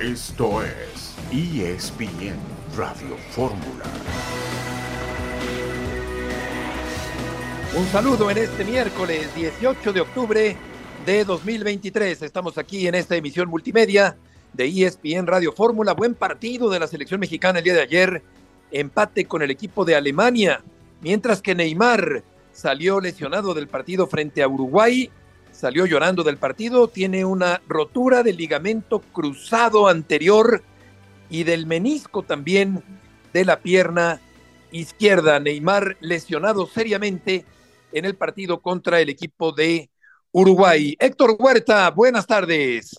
Esto es ESPN Radio Fórmula. Un saludo en este miércoles 18 de octubre de 2023. Estamos aquí en esta emisión multimedia de ESPN Radio Fórmula. Buen partido de la selección mexicana el día de ayer. Empate con el equipo de Alemania. Mientras que Neymar salió lesionado del partido frente a Uruguay salió llorando del partido, tiene una rotura del ligamento cruzado anterior y del menisco también de la pierna izquierda. Neymar lesionado seriamente en el partido contra el equipo de Uruguay. Héctor Huerta, buenas tardes.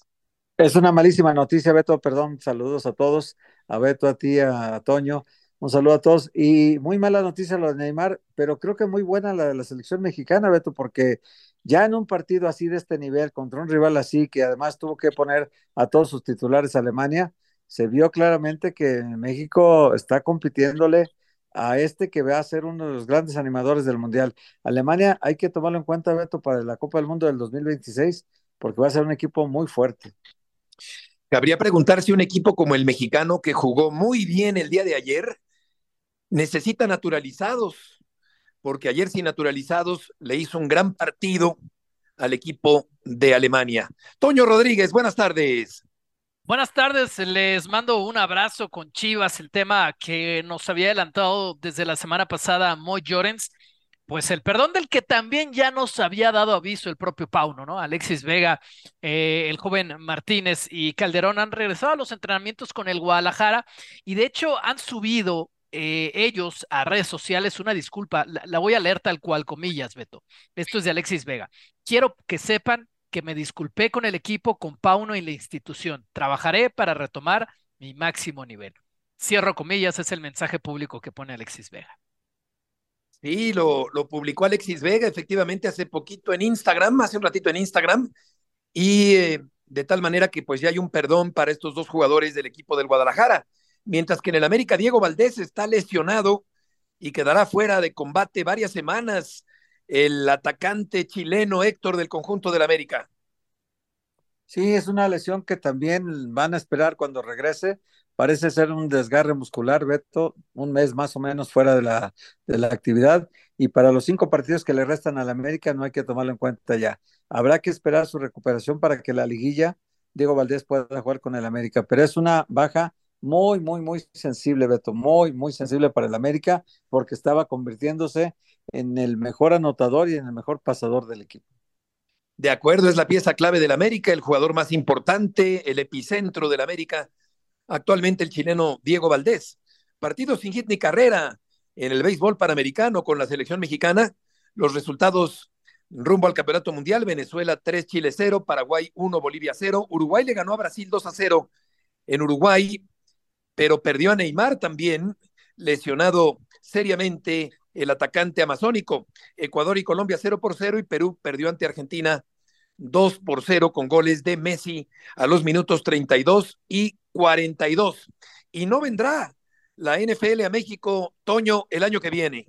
Es una malísima noticia, Beto, perdón, saludos a todos, a Beto, a ti, a Toño, un saludo a todos. Y muy mala noticia lo de Neymar, pero creo que muy buena la de la selección mexicana, Beto, porque ya en un partido así de este nivel, contra un rival así, que además tuvo que poner a todos sus titulares a Alemania, se vio claramente que México está compitiéndole a este que va a ser uno de los grandes animadores del Mundial. Alemania hay que tomarlo en cuenta, Beto, para la Copa del Mundo del 2026, porque va a ser un equipo muy fuerte. Cabría preguntar si un equipo como el mexicano, que jugó muy bien el día de ayer, necesita naturalizados porque ayer sin naturalizados le hizo un gran partido al equipo de Alemania. Toño Rodríguez, buenas tardes. Buenas tardes, les mando un abrazo con Chivas, el tema que nos había adelantado desde la semana pasada Moy Llorens, pues el perdón del que también ya nos había dado aviso el propio Pauno, ¿no? Alexis Vega, eh, el joven Martínez y Calderón han regresado a los entrenamientos con el Guadalajara y de hecho han subido eh, ellos a redes sociales una disculpa, la, voy a leer tal cual, comillas, Beto. Esto es de Alexis Vega. Quiero que sepan que me disculpé con el equipo, con Pauno y la institución. Trabajaré para retomar mi máximo nivel. Cierro comillas, es el mensaje público que pone Alexis Vega. Sí, lo, lo publicó Alexis Vega efectivamente hace poquito en Instagram, hace un ratito en Instagram, y eh, de tal manera que pues ya hay un perdón para estos dos jugadores del equipo del Guadalajara mientras que en el América Diego Valdés está lesionado y quedará fuera de combate varias semanas el atacante chileno Héctor del conjunto del América. Sí, es una lesión que también van a esperar cuando regrese. Parece ser un desgarre muscular, Beto, un mes más o menos fuera de la, de la actividad. Y para los cinco partidos que le restan al América no hay que tomarlo en cuenta ya. Habrá que esperar su recuperación para que la liguilla Diego Valdés pueda jugar con el América. Pero es una baja muy, muy, muy sensible, Beto, muy, muy sensible para el América, porque estaba convirtiéndose en el mejor anotador y en el mejor pasador del equipo. De acuerdo, es la pieza clave del América, el jugador más importante, el epicentro del América, actualmente el chileno Diego Valdés. Partido sin hit ni carrera en el béisbol panamericano con la selección mexicana. Los resultados rumbo al Campeonato Mundial, Venezuela 3, Chile 0, Paraguay 1, Bolivia 0, Uruguay le ganó a Brasil 2 a 0 en Uruguay, pero perdió a Neymar también, lesionado seriamente el atacante amazónico. Ecuador y Colombia 0 por 0 y Perú perdió ante Argentina 2 por 0 con goles de Messi a los minutos 32 y 42. Y no vendrá la NFL a México, Toño, el año que viene.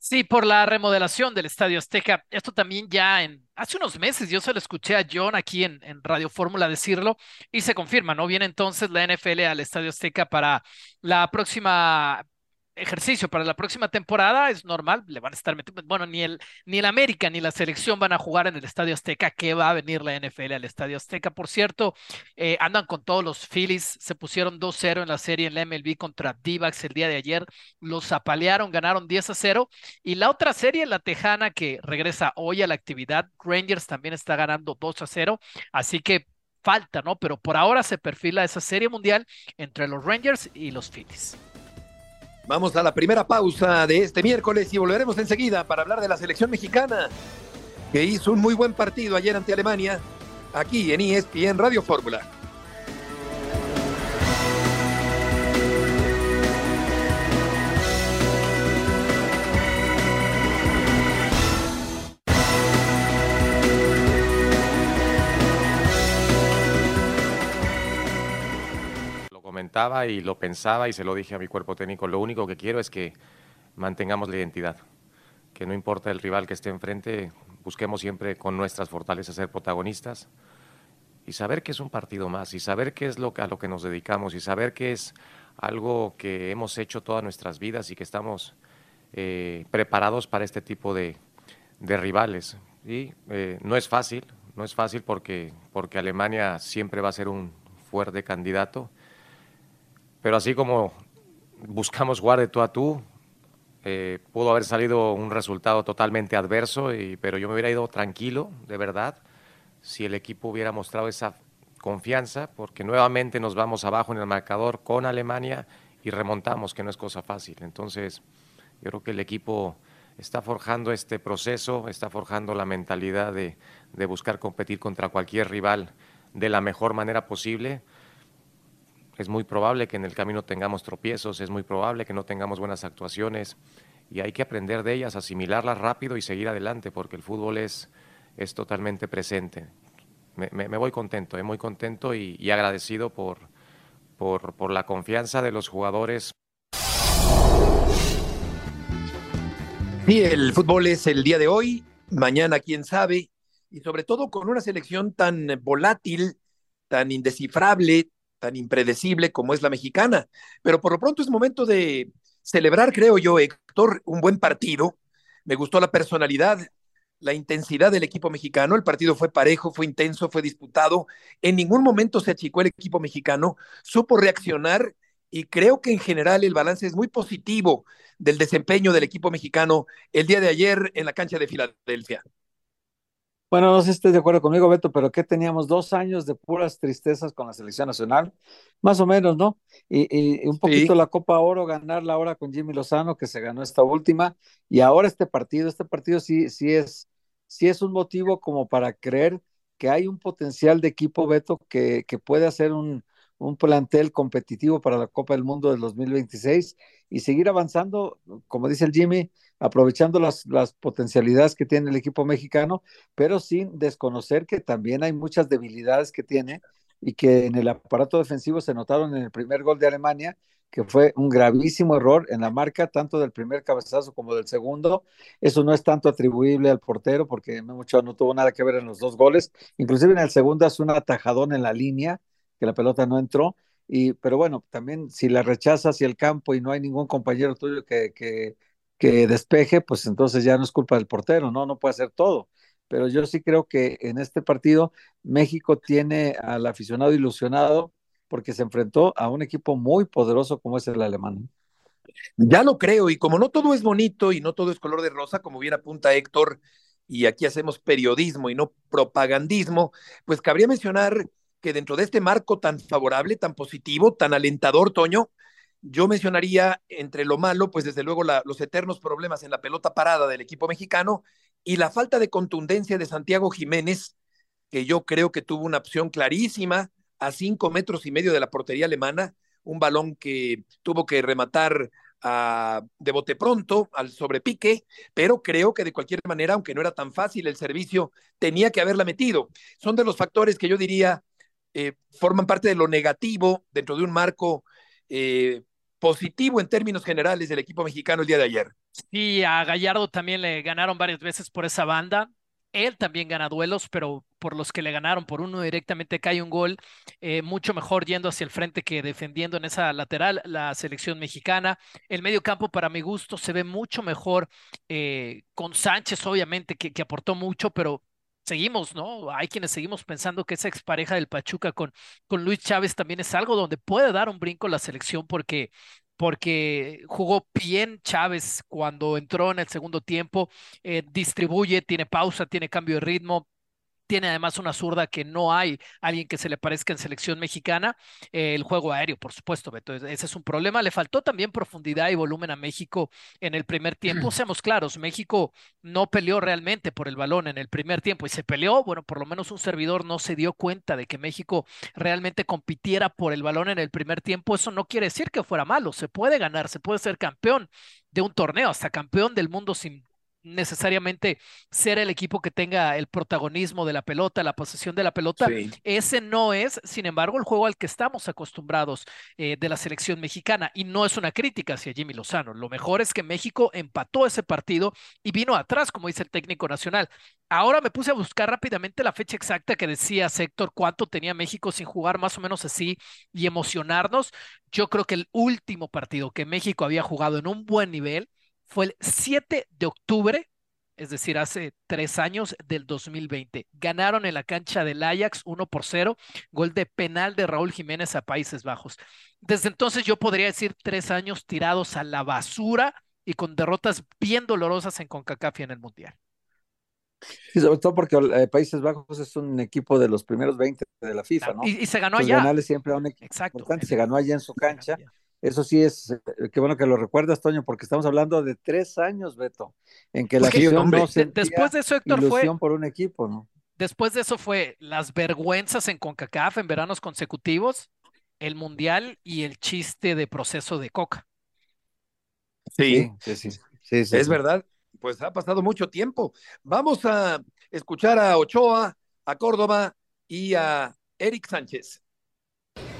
Sí, por la remodelación del Estadio Azteca. Esto también ya en hace unos meses yo se lo escuché a John aquí en, en Radio Fórmula decirlo y se confirma, ¿no? Viene entonces la NFL al Estadio Azteca para la próxima ejercicio para la próxima temporada es normal, le van a estar metiendo, bueno, ni el, ni el América ni la selección van a jugar en el Estadio Azteca, que va a venir la NFL al Estadio Azteca. Por cierto, eh, andan con todos los Phillies, se pusieron 2-0 en la serie en la MLB contra d el día de ayer, los apalearon, ganaron 10 a 0. Y la otra serie, la Tejana, que regresa hoy a la actividad, Rangers también está ganando 2 a 0, así que falta, ¿no? Pero por ahora se perfila esa serie mundial entre los Rangers y los Phillies. Vamos a la primera pausa de este miércoles y volveremos enseguida para hablar de la selección mexicana, que hizo un muy buen partido ayer ante Alemania, aquí en ESPN Radio Fórmula. Comentaba y lo pensaba y se lo dije a mi cuerpo técnico, lo único que quiero es que mantengamos la identidad, que no importa el rival que esté enfrente, busquemos siempre con nuestras fortalezas ser protagonistas y saber que es un partido más y saber qué es lo a lo que nos dedicamos y saber que es algo que hemos hecho todas nuestras vidas y que estamos eh, preparados para este tipo de, rivales. Y eh, no es fácil, no es fácil porque, porque Alemania siempre va a ser un fuerte candidato, pero así como buscamos jugar de tú a tú, eh, pudo haber salido un resultado totalmente adverso, y, pero yo me hubiera ido tranquilo, de verdad, si el equipo hubiera mostrado esa confianza, porque nuevamente nos vamos abajo en el marcador con Alemania y remontamos, que no es cosa fácil. Entonces, yo creo que el equipo está forjando este proceso, está forjando la mentalidad de, de buscar competir contra cualquier rival de la mejor manera posible. Es muy probable que en el camino tengamos tropiezos, es muy probable que no tengamos buenas actuaciones y hay que aprender de ellas, asimilarlas rápido y seguir adelante porque el fútbol es, es totalmente presente. Me, voy contento, eh, muy contento y, agradecido por, por, por la confianza de los jugadores. Sí, el fútbol es el día de hoy, mañana quién sabe, y sobre todo con una selección tan volátil, tan indescifrable, tan impredecible como es la mexicana. Pero por lo pronto es momento de celebrar, creo yo, Héctor, un buen partido. Me gustó la personalidad, la intensidad del equipo mexicano. El partido fue parejo, fue intenso, fue disputado. En ningún momento se achicó el equipo mexicano, supo reaccionar y creo que en general el balance es muy positivo del desempeño del equipo mexicano el día de ayer en la cancha de Filadelfia. Bueno, no sé si estés de acuerdo conmigo, Beto, pero que teníamos dos años de puras tristezas con la selección nacional, más o menos, ¿no? Y, un poquito la Copa Oro, ganarla ahora con Jimmy Lozano, que se ganó esta última, y ahora este partido, este partido sí, sí es, sí es un motivo como para creer que hay un potencial de equipo, Beto, que, que puede hacer un, un plantel competitivo para la Copa del Mundo del 2026 y seguir avanzando, como dice el Jimmy, aprovechando las, las potencialidades que tiene el equipo mexicano, pero sin desconocer que también hay muchas debilidades que tiene y que en el aparato defensivo se notaron en el primer gol de Alemania, que fue un gravísimo error en la marca, tanto del primer cabezazo como del segundo. Eso no es tanto atribuible al portero, porque mucho no tuvo nada que ver en los dos goles. Inclusive en el segundo hace un atajadón en la línea, que la pelota no entró. Y, pero bueno, también si la rechazas hacia el campo y no hay ningún compañero tuyo que, que, que despeje, pues entonces ya no es culpa del portero, ¿no? No puede hacer todo. Pero yo sí creo que en este partido México tiene al aficionado ilusionado porque se enfrentó a un equipo muy poderoso como es el alemán. Ya lo creo, y como no todo es bonito y no todo es color de rosa, como bien apunta Héctor, y aquí hacemos periodismo y no propagandismo, pues cabría mencionar que dentro de este marco tan favorable, tan positivo, tan alentador, Toño, yo mencionaría entre lo malo, pues desde luego los eternos problemas en la pelota parada del equipo mexicano y la falta de contundencia de Santiago Jiménez, que yo creo que tuvo una opción clarísima a cinco metros y medio de la portería alemana, un balón que tuvo que rematar a, de bote pronto al sobrepique, pero creo que de cualquier manera, aunque no era tan fácil el servicio, tenía que haberla metido. Son de los factores que yo diría eh, forman parte de lo negativo dentro de un marco eh, positivo en términos generales del equipo mexicano el día de ayer. Sí, a Gallardo también le ganaron varias veces por esa banda. Él también gana duelos, pero por los que le ganaron, por uno directamente cae un gol, eh, mucho mejor yendo hacia el frente que defendiendo en esa lateral la selección mexicana. El medio campo, para mi gusto, se ve mucho mejor con Sánchez, obviamente, que aportó mucho, pero seguimos, ¿no? Hay quienes seguimos pensando que esa expareja del Pachuca con, con Luis Chávez también es algo donde puede dar un brinco la selección porque porque jugó bien Chávez cuando entró en el segundo tiempo, eh, distribuye, tiene pausa, tiene cambio de ritmo, tiene además una zurda que no hay alguien que se le parezca en selección mexicana. Eh, el juego aéreo, por supuesto, Beto, ese es un problema. Le faltó también profundidad y volumen a México en el primer tiempo. Seamos claros, México no peleó realmente por el balón en el primer tiempo y se peleó, bueno, por lo menos un servidor no se dio cuenta de que México realmente compitiera por el balón en el primer tiempo. Eso no quiere decir que fuera malo, se puede ganar, se puede ser campeón de un torneo, hasta campeón del mundo sin necesariamente ser el equipo que tenga el protagonismo de la pelota, la posesión de la pelota. Ese no es, sin embargo, el juego al que estamos acostumbrados eh, de la selección mexicana. Y no es una crítica hacia Jimmy Lozano. Lo mejor es que México empató ese partido y vino atrás, como dice el técnico nacional. Ahora me puse a buscar rápidamente la fecha exacta que decía Héctor cuánto tenía México sin jugar más o menos así y emocionarnos. Yo creo que el último partido que México había jugado en un buen nivel fue el 7 de octubre, es decir, hace tres años del 2020. Ganaron en la cancha del Ajax 1 por 0, gol de penal de Raúl Jiménez a Países Bajos. Desde entonces yo podría decir tres años tirados a la basura y con derrotas bien dolorosas en CONCACAF y en el Mundial. Y sobre todo porque eh, Países Bajos es un equipo de los primeros 20 de la FIFA, ¿no? Y, se ganó allá. siempre a un equipo Exacto. se ganó allá en su cancha. Eso sí es, eh, qué bueno que lo recuerdas, Toño, porque estamos hablando de tres años, Beto, en que la afición no Después de eso, Héctor, fue por un equipo, ¿no? Después de eso fue las vergüenzas en CONCACAF en veranos consecutivos, el Mundial y el chiste de proceso de Coca. Sí, sí, sí. sí, sí es verdad, pues ha pasado mucho tiempo. Vamos a escuchar a Ochoa, a Córdoba y a Eric Sánchez.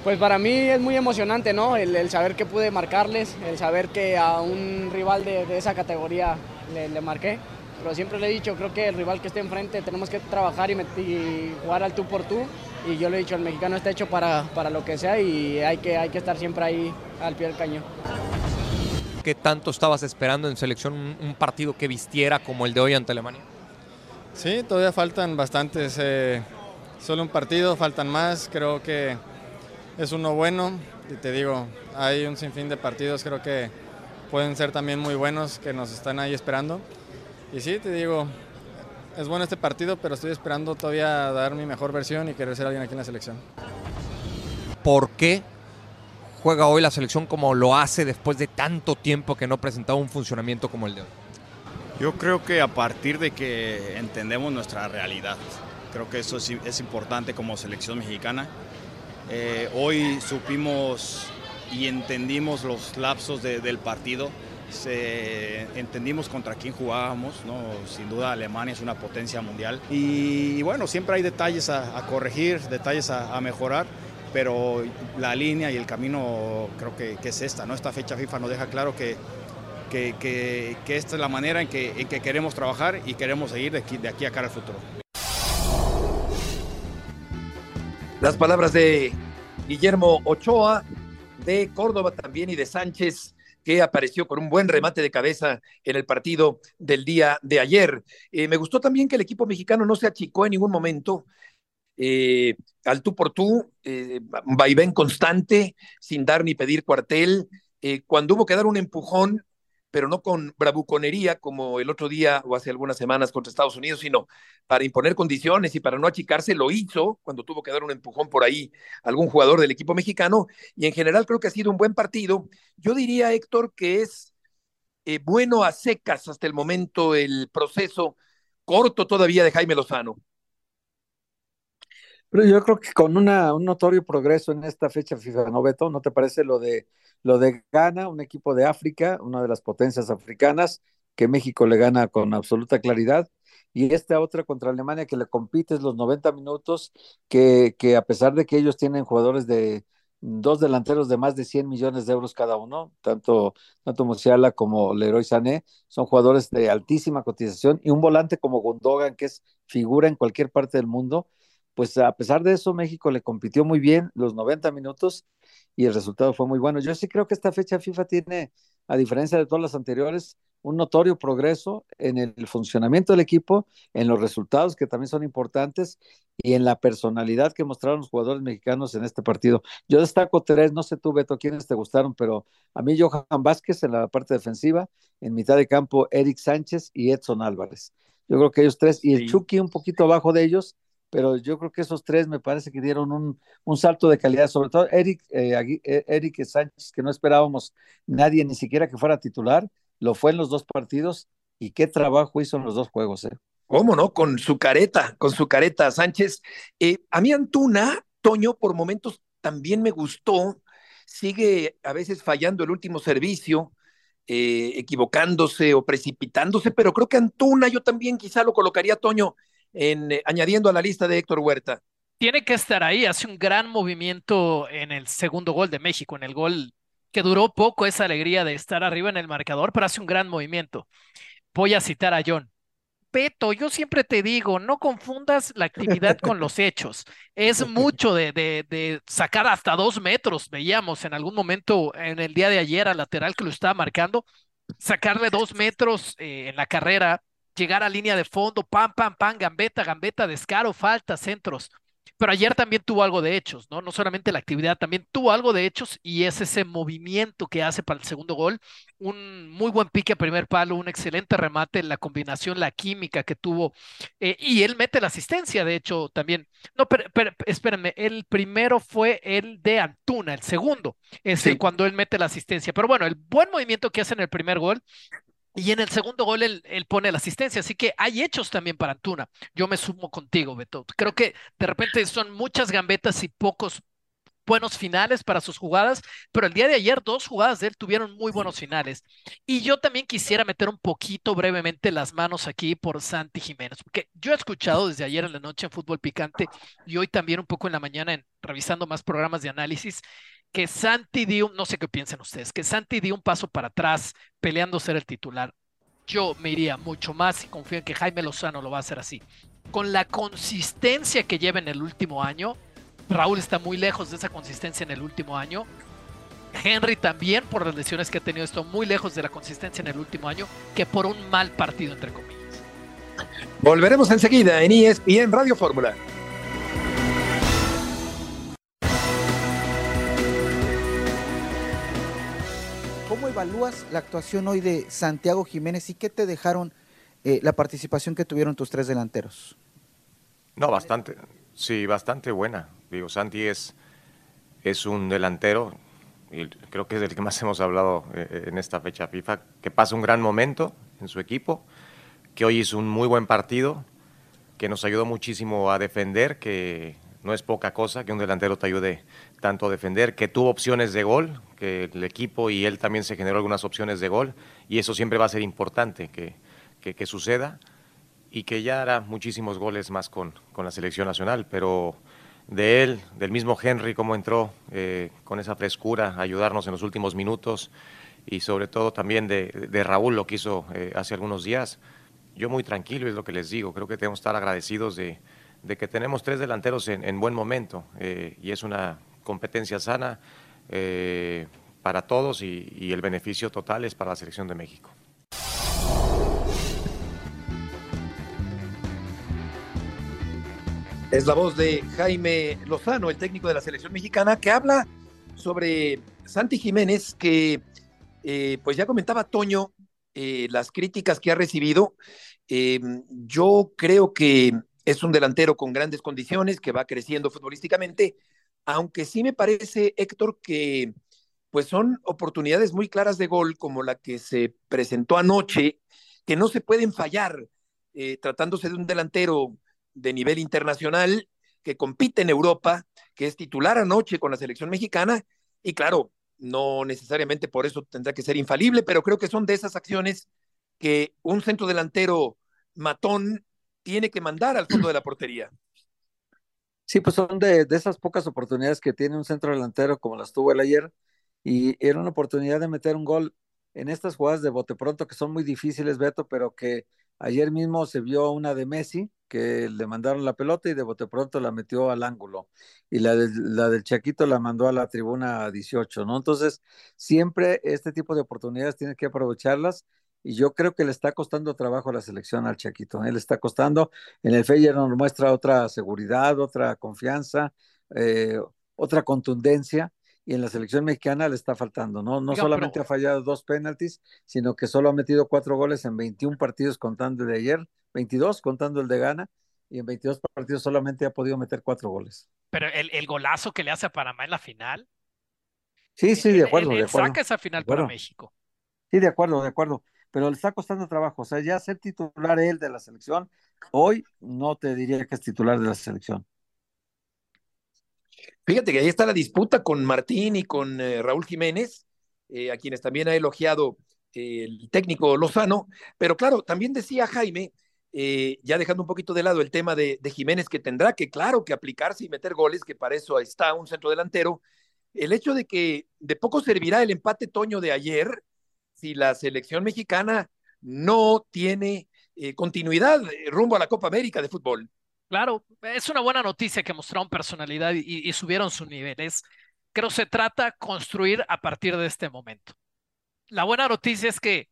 Pues para mí es muy emocionante, ¿no? El, saber que pude marcarles, el saber que a un rival de, esa categoría le, marqué. Pero siempre le he dicho, creo que el rival que esté enfrente tenemos que trabajar y, jugar al tú por tú. Y yo le he dicho, el mexicano está hecho para, para lo que sea y hay que, hay que estar siempre ahí al pie del cañón. ¿Qué tanto estabas esperando en selección un, partido que vistiera como el de hoy ante Alemania? Sí, todavía faltan bastantes. Eh, solo un partido, faltan más. Creo que es uno bueno y te digo, hay un sinfín de partidos, creo que pueden ser también muy buenos que nos están ahí esperando. Y sí, te digo, es bueno este partido, pero estoy esperando todavía dar mi mejor versión y querer ser alguien aquí en la selección. ¿Por qué juega hoy la selección como lo hace después de tanto tiempo que no presentaba un funcionamiento como el de hoy? Yo creo que a partir de que entendemos nuestra realidad, creo que eso es importante como selección mexicana eh, hoy supimos y entendimos los lapsos del partido, entendimos contra quién jugábamos, ¿no? sin duda Alemania es una potencia mundial y, bueno, siempre hay detalles a, corregir, detalles a, mejorar, pero la línea y el camino creo que, es esta, ¿no? esta fecha FIFA nos deja claro que, esta es la manera en que, en que queremos trabajar y queremos seguir de aquí, de aquí a cara al futuro. Las palabras de Guillermo Ochoa, de Córdoba también y de Sánchez, que apareció con un buen remate de cabeza en el partido del día de ayer. Eh, me gustó también que el equipo mexicano no se achicó en ningún momento. Eh, al tú por tú, eh, vaivén constante, sin dar ni pedir cuartel. cuando hubo que dar un empujón, pero no con bravuconería como el otro día o hace algunas semanas contra Estados Unidos, sino para imponer condiciones y para no achicarse, lo hizo cuando tuvo que dar un empujón por ahí a algún jugador del equipo mexicano. Y en general creo que ha sido un buen partido. Yo diría, Héctor, que es eh, bueno a secas hasta el momento el proceso corto todavía de Jaime Lozano. Pero yo creo que con una, un notorio progreso en esta fecha FIFA, ¿no, Beto? ¿No te parece lo de, lo de Ghana, un equipo de África, una de las potencias africanas, que México le gana con absoluta claridad? Y esta otra contra Alemania que le compites los 90 minutos, que, que a pesar de que ellos tienen jugadores de dos delanteros de más de 100 millones de euros cada uno, tanto, tanto Musiala como Leroy Sané, son jugadores de altísima cotización, y un volante como Gondogan, que es figura en cualquier parte del mundo, pues a pesar de eso, México le compitió muy bien los 90 minutos y el resultado fue muy bueno. Yo sí creo que esta fecha FIFA tiene, a diferencia de todas las anteriores, un notorio progreso en el funcionamiento del equipo, en los resultados que también son importantes y en la personalidad que mostraron los jugadores mexicanos en este partido. Yo destaco tres, no sé tú, Beto, quiénes te gustaron, pero a mí Johan Vázquez en la parte defensiva, en mitad de campo Eric Sánchez y Edson Álvarez. Yo creo que ellos tres, y el Chucky un poquito abajo de ellos, pero yo creo que esos tres me parece que dieron un, un salto de calidad, sobre todo Eric, eh, eh, Eric Sánchez, que no esperábamos nadie, ni siquiera que fuera titular, lo fue en los dos partidos y qué trabajo hizo en los dos juegos. Eh. ¿Cómo no? Con su careta, con su careta, Sánchez. Eh, a mí Antuna, Toño, por momentos también me gustó, sigue a veces fallando el último servicio, equivocándose o precipitándose, pero creo que Antuna yo también quizá lo colocaría, Toño, en, eh, añadiendo a la lista de Héctor Huerta. Tiene que estar ahí, hace un gran movimiento en el segundo gol de México, en el gol que duró poco esa alegría de estar arriba en el marcador, pero hace un gran movimiento. Voy a citar a John. Peto, yo siempre te digo, no confundas la actividad con los hechos. Es mucho de, de, sacar hasta dos metros, veíamos en algún momento en el día de ayer al lateral que lo estaba marcando, sacarle dos metros eh, en la carrera, llegar a línea de fondo, pam, pam, pam, gambeta, gambeta, descaro, falta, centros. Pero ayer también tuvo algo de hechos, ¿no? No solamente la actividad, también tuvo algo de hechos y es ese movimiento que hace para el segundo gol. Un muy buen pique a primer palo, un excelente remate, la combinación, la química que tuvo. Eh, y él mete la asistencia, de hecho, también. No, pero, espérenme, el primero fue el de Antuna, el segundo es el cuando él mete la asistencia. Pero bueno, el buen movimiento que hace en el primer gol y en el segundo gol él, pone la asistencia, así que hay hechos también para Antuna. Yo me sumo contigo, Beto. Creo que de repente son muchas gambetas y pocos buenos finales para sus jugadas, pero el día de ayer dos jugadas de él tuvieron muy buenos finales. Y yo también quisiera meter un poquito brevemente las manos aquí por Santi Jiménez, porque yo he escuchado desde ayer en la noche en Fútbol Picante y hoy también un poco en la mañana en revisando más programas de análisis que Santi dio, no sé qué piensan ustedes, que Santi dio un paso para atrás peleando ser el titular. Yo me iría mucho más y confío en que Jaime Lozano lo va a hacer así. Con la consistencia que lleva en el último año, Raúl está muy lejos de esa consistencia en el último año. Henry también, por las lesiones que ha tenido, está muy lejos de la consistencia en el último año que por un mal partido, entre comillas. Volveremos enseguida en ESPN Radio Fórmula. Evalúas la actuación hoy de Santiago Jiménez y qué te dejaron eh, la participación que tuvieron tus tres delanteros? No, bastante, sí, bastante buena. Digo, Santi es, es un delantero, y creo que es del que más hemos hablado eh, en esta fecha FIFA, que pasa un gran momento en su equipo, que hoy hizo un muy buen partido, que nos ayudó muchísimo a defender, que no es poca cosa que un delantero te ayude tanto a defender, que tuvo opciones de gol, que el equipo y él también se generó algunas opciones de gol, y eso siempre va a ser importante que, que, suceda, y que ya hará muchísimos goles más con, con, la selección nacional, pero de él, del mismo Henry, cómo entró eh, con esa frescura, a ayudarnos en los últimos minutos, y sobre todo también de, de Raúl, lo que hizo eh, hace algunos días, yo muy tranquilo es lo que les digo, creo que tenemos que estar agradecidos de de que tenemos tres delanteros en, buen momento eh, y es una competencia sana eh, para todos y, el beneficio total es para la selección de México. Es la voz de Jaime Lozano, el técnico de la selección mexicana, que habla sobre Santi Jiménez, que eh, pues ya comentaba Toño las críticas que ha recibido. yo creo que es un delantero con grandes condiciones que va creciendo futbolísticamente, aunque sí me parece, Héctor, que pues son oportunidades muy claras de gol como la que se presentó anoche, que no se pueden fallar, eh, tratándose de un delantero de nivel internacional que compite en Europa, que es titular anoche con la selección mexicana, y claro, no necesariamente por eso tendrá que ser infalible, pero creo que son de esas acciones que un centro delantero matón tiene que mandar al fondo de la portería. Sí, pues son de, esas pocas oportunidades que tiene un centro delantero como las tuvo el ayer y era una oportunidad de meter un gol en estas jugadas de bote pronto que son muy difíciles, Beto, pero que ayer mismo se vio una de Messi que le mandaron la pelota y de bote pronto la metió al ángulo y la, la del Chaquito la mandó a la tribuna 18, ¿no? Entonces, siempre este tipo de oportunidades tienes que aprovecharlas y yo creo que le está costando trabajo a la selección al Chaquito. Él ¿eh? le está costando. En el Feyer nos muestra otra seguridad, otra confianza, eh, otra contundencia. Y en la selección mexicana le está faltando, ¿no? No solamente ha fallado dos penaltis, sino que solo ha metido cuatro goles en 21 partidos contando el de ayer, 22 contando el de Gana, y en 22 partidos solamente ha podido meter cuatro goles. Pero el, golazo que le hace a Panamá en la final. Sí, sí, de acuerdo. de acuerdo, saca esa final para México. Sí, de acuerdo, de acuerdo pero le está costando trabajo. O sea, ya ser titular él de la selección, hoy no te diría que es titular de la selección. Fíjate que ahí está la disputa con Martín y con eh, Raúl Jiménez, eh, a quienes también ha elogiado el técnico Lozano, pero claro, también decía Jaime, eh, ya dejando un poquito de lado el tema de, de, Jiménez, que tendrá que, claro, que aplicarse y meter goles, que para eso está un centro delantero, el hecho de que de poco servirá el empate Toño de ayer si la selección mexicana no tiene eh, continuidad eh, rumbo a la Copa América de fútbol. Claro, es una buena noticia que mostraron personalidad y, y subieron sus niveles. Creo se trata construir a partir de este momento. La buena noticia es que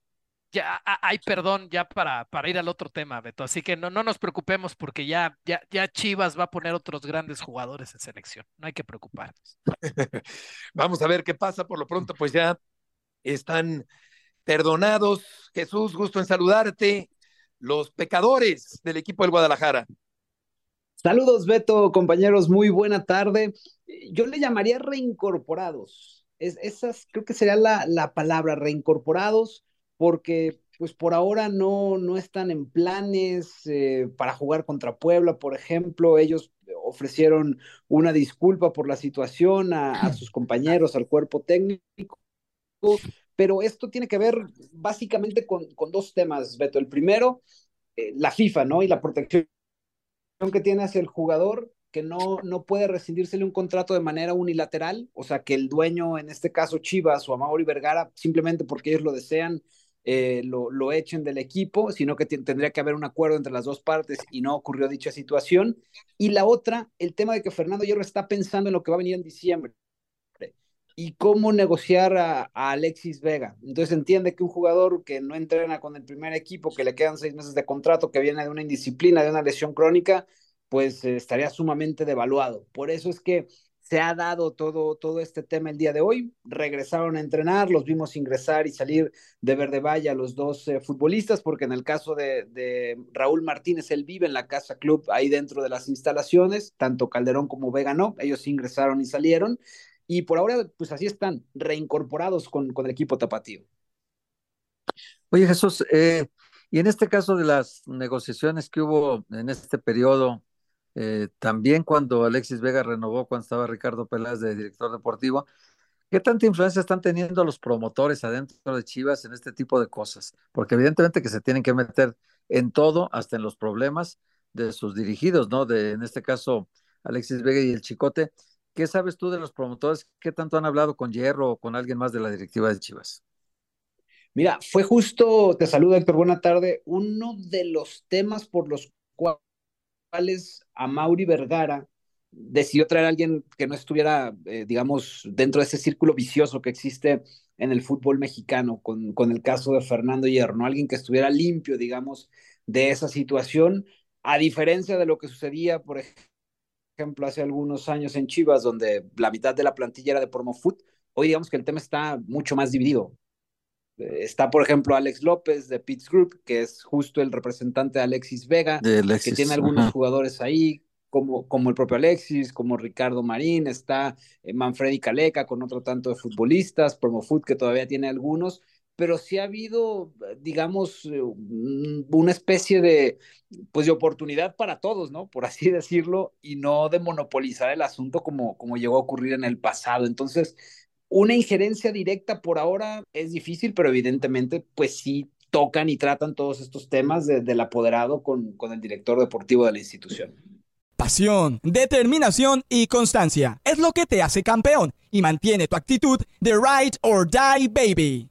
ya hay perdón ya para, para ir al otro tema, Beto. Así que no, no nos preocupemos porque ya, ya, ya Chivas va a poner otros grandes jugadores en selección. No hay que preocuparnos. Vamos a ver qué pasa. Por lo pronto, pues ya están perdonados. Jesús, gusto en saludarte. Los pecadores del equipo del Guadalajara. Saludos, Beto, compañeros, muy buena tarde. Yo le llamaría reincorporados. Es, esas creo que sería la, la palabra, reincorporados porque pues por ahora no, no están en planes eh, para jugar contra Puebla, por ejemplo. Ellos ofrecieron una disculpa por la situación a, sus compañeros, al cuerpo técnico, pero esto tiene que ver básicamente con, dos temas, Beto. El primero, eh, la FIFA, ¿no? Y la protección que tiene hacia el jugador que no, no puede rescindírsele un contrato de manera unilateral, o sea, que el dueño, en este caso Chivas o Amaury Vergara, simplemente porque ellos lo desean, eh, lo, lo, echen del equipo, sino que tendría que haber un acuerdo entre las dos partes y no ocurrió dicha situación. Y la otra, el tema de que Fernando Hierro está pensando en lo que va a venir en diciembre y cómo negociar a, Alexis Vega. Entonces entiende que un jugador que no entrena con el primer equipo, que le quedan seis meses de contrato, que viene de una indisciplina, de una lesión crónica, pues eh, estaría sumamente devaluado. Por eso es que se ha dado todo, todo este tema el día de hoy. Regresaron a entrenar, los vimos ingresar y salir de Verde Valle los dos eh, futbolistas, porque en el caso de, Raúl Martínez, él vive en la Casa Club ahí dentro de las instalaciones, tanto Calderón como Vega no, ellos ingresaron y salieron. Y por ahora, pues así están, reincorporados con, con el equipo tapatío. Oye Jesús, eh, y en este caso de las negociaciones que hubo en este periodo eh, también cuando Alexis Vega renovó, cuando estaba Ricardo Peláez de director deportivo, ¿qué tanta influencia están teniendo los promotores adentro de Chivas en este tipo de cosas? Porque evidentemente que se tienen que meter en todo, hasta en los problemas de sus dirigidos, ¿no? De, en este caso, Alexis Vega y el Chicote. ¿Qué sabes tú de los promotores? ¿Qué tanto han hablado con Hierro o con alguien más de la directiva de Chivas? Mira, fue justo, te saludo Héctor, buena tarde, uno de los temas por los cuales a Mauri Vergara decidió traer a alguien que no estuviera, eh, digamos, dentro de ese círculo vicioso que existe en el fútbol mexicano, con, con el caso de Fernando Hierro, ¿no? Alguien que estuviera limpio, digamos, de esa situación, a diferencia de lo que sucedía, por ejemplo, hace algunos años en Chivas, donde la mitad de la plantilla era de Promofoot, hoy digamos que el tema está mucho más dividido. Está, por ejemplo, Alex López de Pitts Group, que es justo el representante de Alexis Vega, que tiene algunos jugadores ahí, como, como el propio Alexis, como Ricardo Marín, está eh, Manfredi Caleca con otro tanto de futbolistas, Promofoot que todavía tiene algunos, pero sí ha habido, digamos, eh, una especie de, pues, de oportunidad para todos, ¿no? Por así decirlo, y no de monopolizar el asunto como, como llegó a ocurrir en el pasado. Entonces, una injerencia directa por ahora es difícil, pero evidentemente, pues sí tocan y tratan todos estos temas del apoderado con, con el director deportivo de la institución. Pasión, determinación y constancia es lo que te hace campeón y mantiene tu actitud de ride or die baby.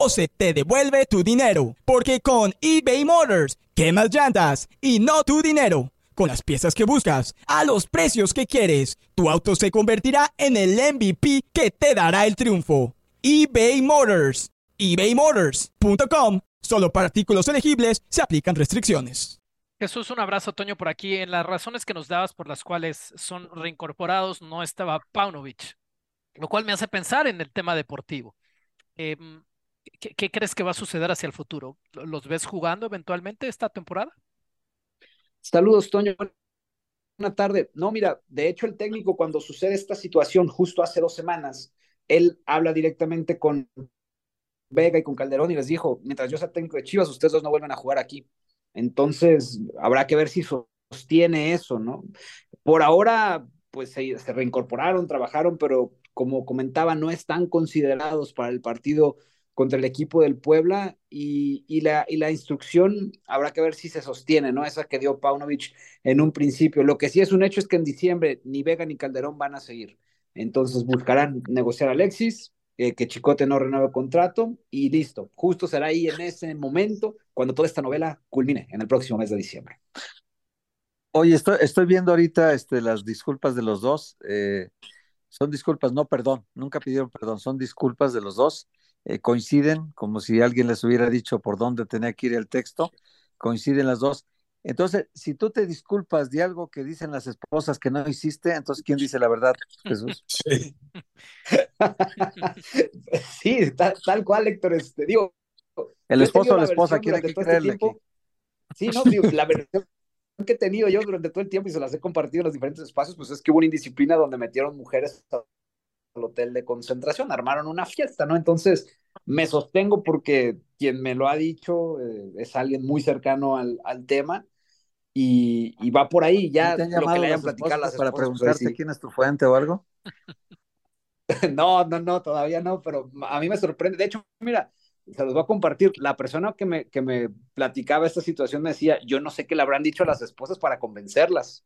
o se te devuelve tu dinero. Porque con eBay Motors, quemas llantas y no tu dinero con las piezas que buscas, a los precios que quieres. Tu auto se convertirá en el MVP que te dará el triunfo. eBay Motors. ebaymotors.com. Solo para artículos elegibles se aplican restricciones. Jesús, un abrazo, Toño, por aquí. En las razones que nos dabas por las cuales son reincorporados no estaba Paunovic, lo cual me hace pensar en el tema deportivo. Em, ¿Qué, crees que va a suceder hacia el futuro? ¿Los ves jugando eventualmente esta temporada? Saludos, Toño. Buena tarde. No, mira, de hecho el técnico cuando sucede esta situación justo hace dos semanas, él habla directamente con Vega y con Calderón y les dijo, mientras yo sea técnico de Chivas, ustedes dos no vuelven a jugar aquí. Entonces, habrá que ver si sostiene eso, ¿no? Por ahora, pues se reincorporaron, trabajaron, pero como comentaba, no están considerados para el partido contra el equipo del Puebla y, la, instrucción habrá que ver si se sostiene, ¿no? Esa que dio Paunovic en un principio. Lo que sí es un hecho es que en diciembre ni Vega ni Calderón van a seguir. Entonces buscarán negociar a Alexis, eh, que Chicote no renueve contrato y listo. Justo será ahí en ese momento cuando toda esta novela culmine en el próximo mes de diciembre. Oye, estoy, estoy viendo ahorita este, las disculpas de los dos. Eh, son disculpas, no perdón, nunca pidieron perdón, son disculpas de los dos. Eh, coinciden, como si alguien les hubiera dicho por dónde tenía que ir el texto, coinciden las dos. Entonces, si tú te disculpas de algo que dicen las esposas que no hiciste, entonces, ¿quién dice la verdad, Jesús? Sí, sí tal, tal, cual, Héctor. Este, digo, el esposo o la esposa quiere que creerle. Este sí, no, digo, la versión que he tenido yo durante todo el tiempo y se las he compartido en los diferentes espacios, pues es que hubo una indisciplina donde metieron mujeres al hotel de concentración, armaron una fiesta, ¿no? Entonces, me sostengo porque quien me lo ha dicho eh, es alguien muy cercano al, al tema y, y, va por ahí, ya ¿Te han lo que le hayan platicado las para preguntarte sí. quién es tu fuente o algo. no, no, no, todavía no, pero a mí me sorprende. De hecho, mira, se los voy a compartir. La persona que me, que me platicaba esta situación me decía, yo no sé qué le habrán dicho a las esposas para convencerlas.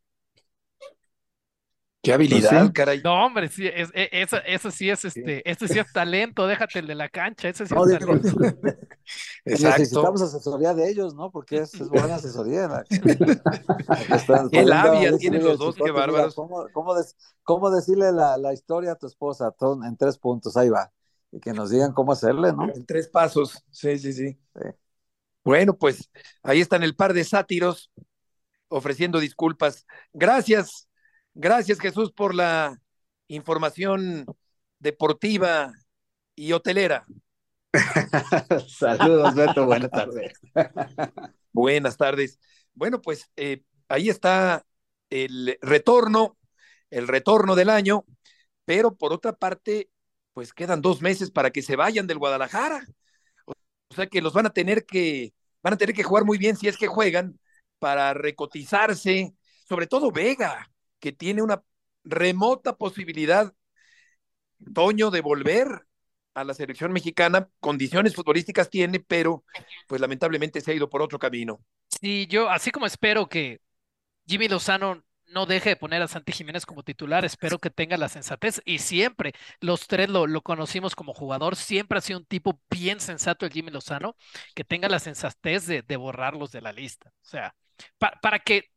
Qué habilidad, pues sí. caray. No, hombre, sí, es, es, eso, eso, sí es este, este sí es talento, déjate el de la cancha, ese sí no, es talento. Exacto. Necesitamos asesoría de ellos, ¿no? Porque es, es buena asesoría. La... qué labia tienen los dos, qué bárbaros. ¿Cómo, cómo, decirle la, la, historia a tu esposa? En tres puntos, ahí va. Y que nos digan cómo hacerle, ¿no? En tres pasos, sí, sí, sí. sí. Bueno, pues ahí están el par de sátiros ofreciendo disculpas. Gracias, Gracias, Jesús, por la información deportiva y hotelera. Saludos, Beto. Buenas tardes. Buenas tardes. Bueno, pues eh, ahí está el retorno, el retorno del año, pero por otra parte, pues quedan dos meses para que se vayan del Guadalajara. O sea que los van a tener que, van a tener que jugar muy bien si es que juegan para recotizarse, sobre todo Vega, que tiene una remota posibilidad, Toño, de volver a la selección mexicana. Condiciones futbolísticas tiene, pero pues lamentablemente se ha ido por otro camino. Sí, yo así como espero que Jimmy Lozano no deje de poner a Santi Jiménez como titular, espero que tenga la sensatez y siempre los tres lo, lo conocimos como jugador, siempre ha sido un tipo bien sensato el Jimmy Lozano, que tenga la sensatez de, de borrarlos de la lista. O sea, pa, para que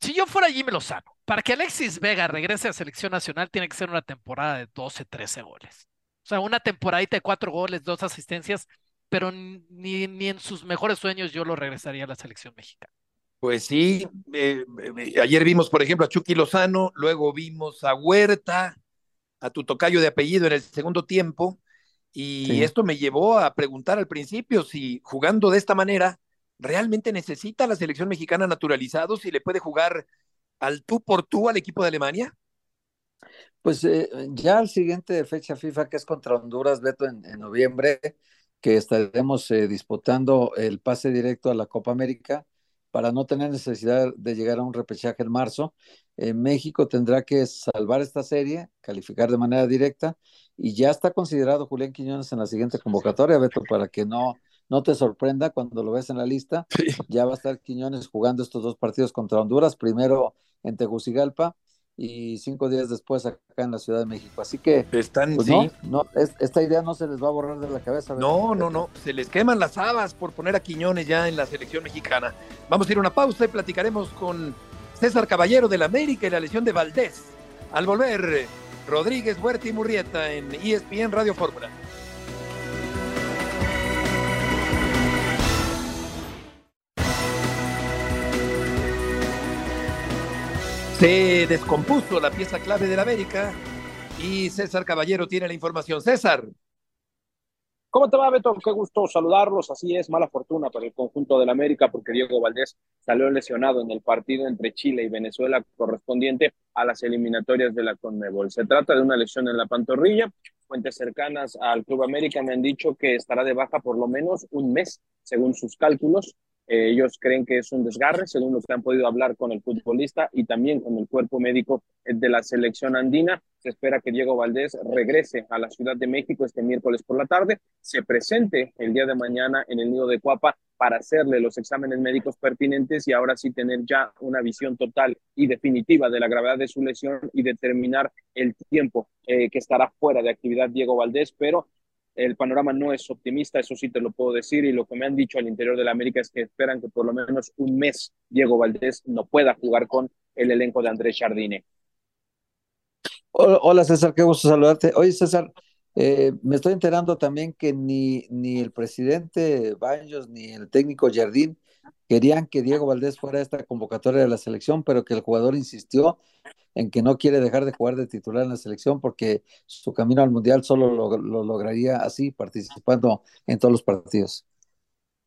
si yo fuera Jimmy Lozano, para que Alexis Vega regrese a selección nacional, tiene que ser una temporada de 12, 13 goles. O sea, una temporadita de cuatro goles, dos asistencias, pero ni, ni en sus mejores sueños yo lo regresaría a la selección mexicana. Pues sí, eh, eh, ayer vimos, por ejemplo, a Chucky Lozano, luego vimos a Huerta, a tu tocayo de apellido en el segundo tiempo, y sí. esto me llevó a preguntar al principio si jugando de esta manera realmente necesita la selección mexicana naturalizados y le puede jugar al tú por tú al equipo de Alemania? Pues eh, ya al siguiente fecha FIFA, que es contra Honduras, Beto, en, noviembre, que estaremos eh, disputando el pase directo a la Copa América para no tener necesidad de llegar a un repechaje en marzo. Eh, México tendrá que salvar esta serie, calificar de manera directa, y ya está considerado Julián Quiñones en la siguiente convocatoria, Beto, para que no, no te sorprenda cuando lo ves en la lista. Sí. Ya va a estar Quiñones jugando estos dos partidos contra Honduras, primero en Tegucigalpa y cinco días después acá en la Ciudad de México. Así que están pues sí. no, no es, esta idea no se les va a borrar de la cabeza. No, no, no, se les queman las habas por poner a Quiñones ya en la selección mexicana. Vamos a ir a una pausa y platicaremos con César Caballero del América y la lesión de Valdés. Al volver, Rodríguez, Huerta y Murrieta en ESPN Radio Fórmula. Se descompuso la pieza clave del América y César Caballero tiene la información. César. ¿Cómo te va, Beto? Qué gusto saludarlos. Así es, mala fortuna para el conjunto del América porque Diego Valdés salió lesionado en el partido entre Chile y Venezuela correspondiente a las eliminatorias de la CONMEBOL. Se trata de una lesión en la pantorrilla. Fuentes cercanas al Club América me han dicho que estará de baja por lo menos un mes, según sus cálculos. Eh, ellos creen que es un desgarre, según lo que han podido hablar con el futbolista y también con el cuerpo médico de la selección andina. Se espera que Diego Valdés regrese a la Ciudad de México este miércoles por la tarde, se presente el día de mañana en el nido de Cuapa para hacerle los exámenes médicos pertinentes y ahora sí tener ya una visión total y definitiva de la gravedad de su lesión y determinar el tiempo eh, que estará fuera de actividad Diego Valdés, pero el panorama no es optimista, eso sí te lo puedo decir, y lo que me han dicho al interior de la América es que esperan que por lo menos un mes Diego Valdés no pueda jugar con el elenco de Andrés Jardine. Hola César, qué gusto saludarte. Oye César, eh, me estoy enterando también que ni, ni el presidente Baños ni el técnico Jardín querían que Diego Valdés fuera esta convocatoria de la selección, pero que el jugador insistió en que no quiere dejar de jugar de titular en la selección porque su camino al Mundial solo lo, lograría así, participando en todos los partidos.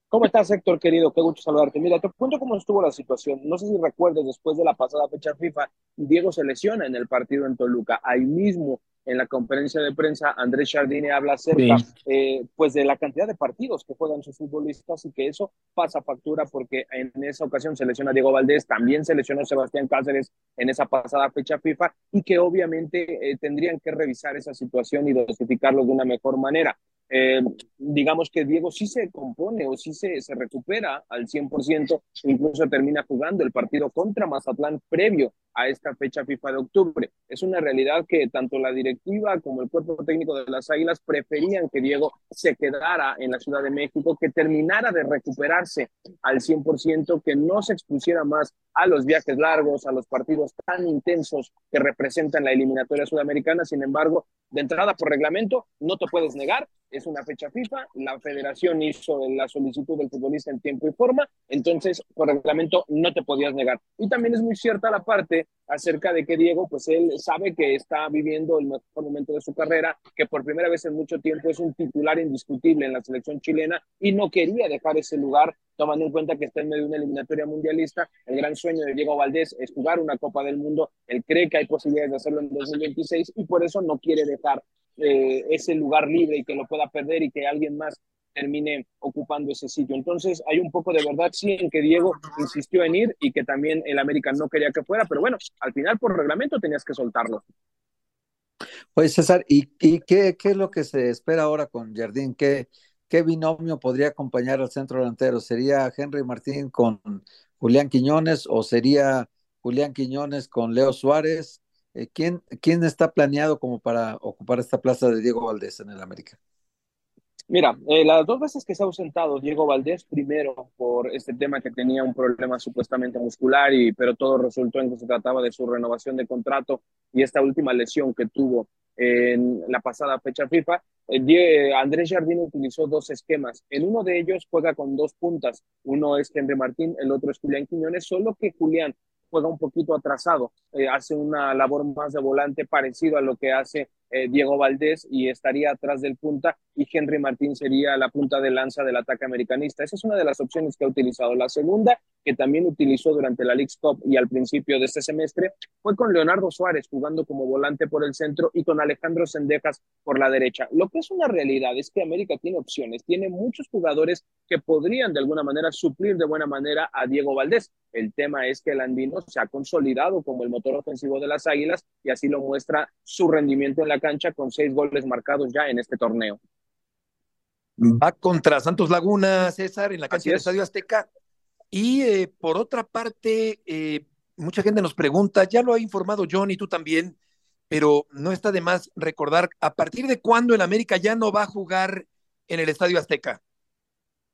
¿Cómo estás, Héctor, querido? Qué gusto saludarte. Mira, te cuento cómo estuvo la situación. No sé si recuerdes, después de la pasada fecha FIFA, Diego se lesiona en el partido en Toluca. Ahí mismo en la conferencia de prensa, Andrés Jardine habla acerca eh, pues de la cantidad de partidos que juegan sus futbolistas y que eso pasa factura porque en esa ocasión se lesiona Diego Valdés, también se lesionó Sebastián Cáceres en esa pasada fecha FIFA y que obviamente eh, tendrían que revisar esa situación y dosificarlo de una mejor manera. Eh, digamos que Diego sí se compone o sí se, se recupera al 100%, incluso termina jugando el partido contra Mazatlán previo a esta fecha FIFA de octubre. Es una realidad que tanto la directiva como el cuerpo técnico de las Águilas preferían que Diego se quedara en la Ciudad de México, que terminara de recuperarse al 100%, que no se expusiera más a los viajes largos, a los partidos tan intensos que representan la eliminatoria sudamericana. Sin embargo, de entrada por reglamento, no te puedes negar es una fecha FIFA, la federación hizo la solicitud del futbolista en tiempo y forma, entonces por reglamento no te podías negar. Y también es muy cierta la parte acerca de que Diego, pues él sabe que está viviendo el mejor momento de su carrera, que por primera vez en mucho tiempo es un titular indiscutible en la selección chilena y no quería dejar ese lugar, tomando en cuenta que está en medio de una eliminatoria mundialista. El gran sueño de Diego Valdés es jugar una Copa del Mundo, él cree que hay posibilidades de hacerlo en 2026 y por eso no quiere dejar eh, ese lugar libre y que lo pueda perder y que alguien más termine ocupando ese sitio. Entonces hay un poco de verdad, sí, en que Diego insistió en ir y que también el América no quería que fuera, pero bueno, al final por reglamento tenías que soltarlo. Oye, César, ¿y, y qué, qué, es lo que se espera ahora con Jardín? ¿Qué, ¿Qué binomio podría acompañar al centro delantero? ¿Sería Henry Martín con Julián Quiñones o sería Julián Quiñones con Leo Suárez? Eh, ¿quién, ¿quién, está planeado como para ocupar esta plaza de Diego Valdés en el América? Mira, eh, las dos veces que se ha ausentado Diego Valdés, primero por este tema que tenía un problema supuestamente muscular, y, pero todo resultó en que se trataba de su renovación de contrato y esta última lesión que tuvo en la pasada fecha FIFA, eh, Andrés Jardín utilizó dos esquemas. En uno de ellos juega con dos puntas. Uno es Henry Martín, el otro es Julián Quiñones, solo que Julián juega un poquito atrasado, eh, hace una labor más de volante parecido a lo que hace eh, Diego Valdés y estaría atrás del punta y Henry Martín sería la punta de lanza del ataque americanista. Esa es una de las opciones que ha utilizado. La segunda, que también utilizó durante la League Cup y al principio de este semestre, fue con Leonardo Suárez jugando como volante por el centro y con Alejandro Sendejas por la derecha. Lo que es una realidad es que América tiene opciones, tiene muchos jugadores que podrían de alguna manera suplir de buena manera a Diego Valdés. El tema es que el andino se ha consolidado como el motor ofensivo de las Águilas y así lo muestra su rendimiento en la cancha con seis goles marcados ya en este torneo. Va contra Santos Laguna, César, en la cancha del Estadio Azteca. Y eh, por otra parte, eh, mucha gente nos pregunta, ya lo ha informado John y tú también, pero no está de más recordar a partir de cuándo el América ya no va a jugar en el Estadio Azteca.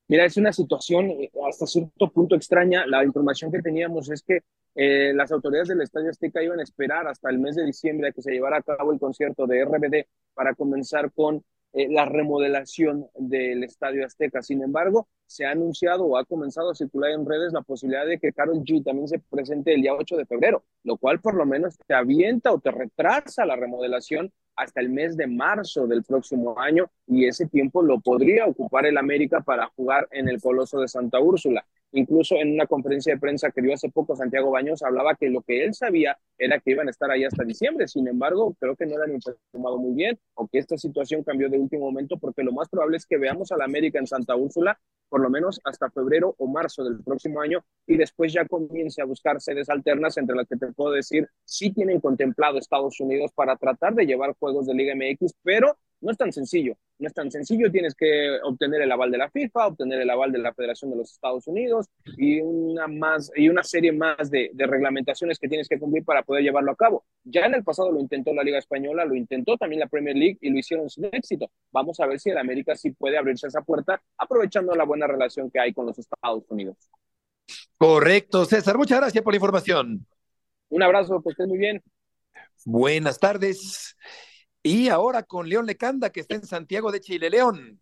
Mira, es una situación eh, hasta cierto punto extraña. La información que teníamos es que eh, las autoridades del Estadio Azteca iban a esperar hasta el mes de diciembre a que se llevara a cabo el concierto de RBD para comenzar con eh, la remodelación del Estadio Azteca. Sin embargo, se ha anunciado o ha comenzado a circular en redes la posibilidad de que Carol G también se presente el día 8 de febrero, lo cual por lo menos te avienta o te retrasa la remodelación hasta el mes de marzo del próximo año y ese tiempo lo podría ocupar el América para jugar en el Coloso de Santa Úrsula. Incluso en una conferencia de prensa que dio hace poco Santiago Baños hablaba que lo que él sabía era que iban a estar ahí hasta diciembre. Sin embargo, creo que no lo han informado muy bien o que esta situación cambió de último momento porque lo más probable es que veamos al América en Santa Úrsula por lo menos hasta febrero o marzo del próximo año y después ya comience a buscar sedes alternas entre las que te puedo decir sí tienen contemplado Estados Unidos para tratar de llevar juegos de Liga MX, pero no es tan sencillo, no es tan sencillo, tienes que obtener el aval de la FIFA, obtener el aval de la Federación de los Estados Unidos y una, más, y una serie más de, de reglamentaciones que tienes que cumplir para poder llevarlo a cabo. Ya en el pasado lo intentó la Liga Española, lo intentó también la Premier League y lo hicieron sin éxito. Vamos a ver si el América sí puede abrirse esa puerta aprovechando la buena relación que hay con los Estados Unidos. Correcto, César. Muchas gracias por la información. Un abrazo, que estés muy bien. Buenas tardes. Y ahora con León Lecanda, que está en Santiago de Chile. León.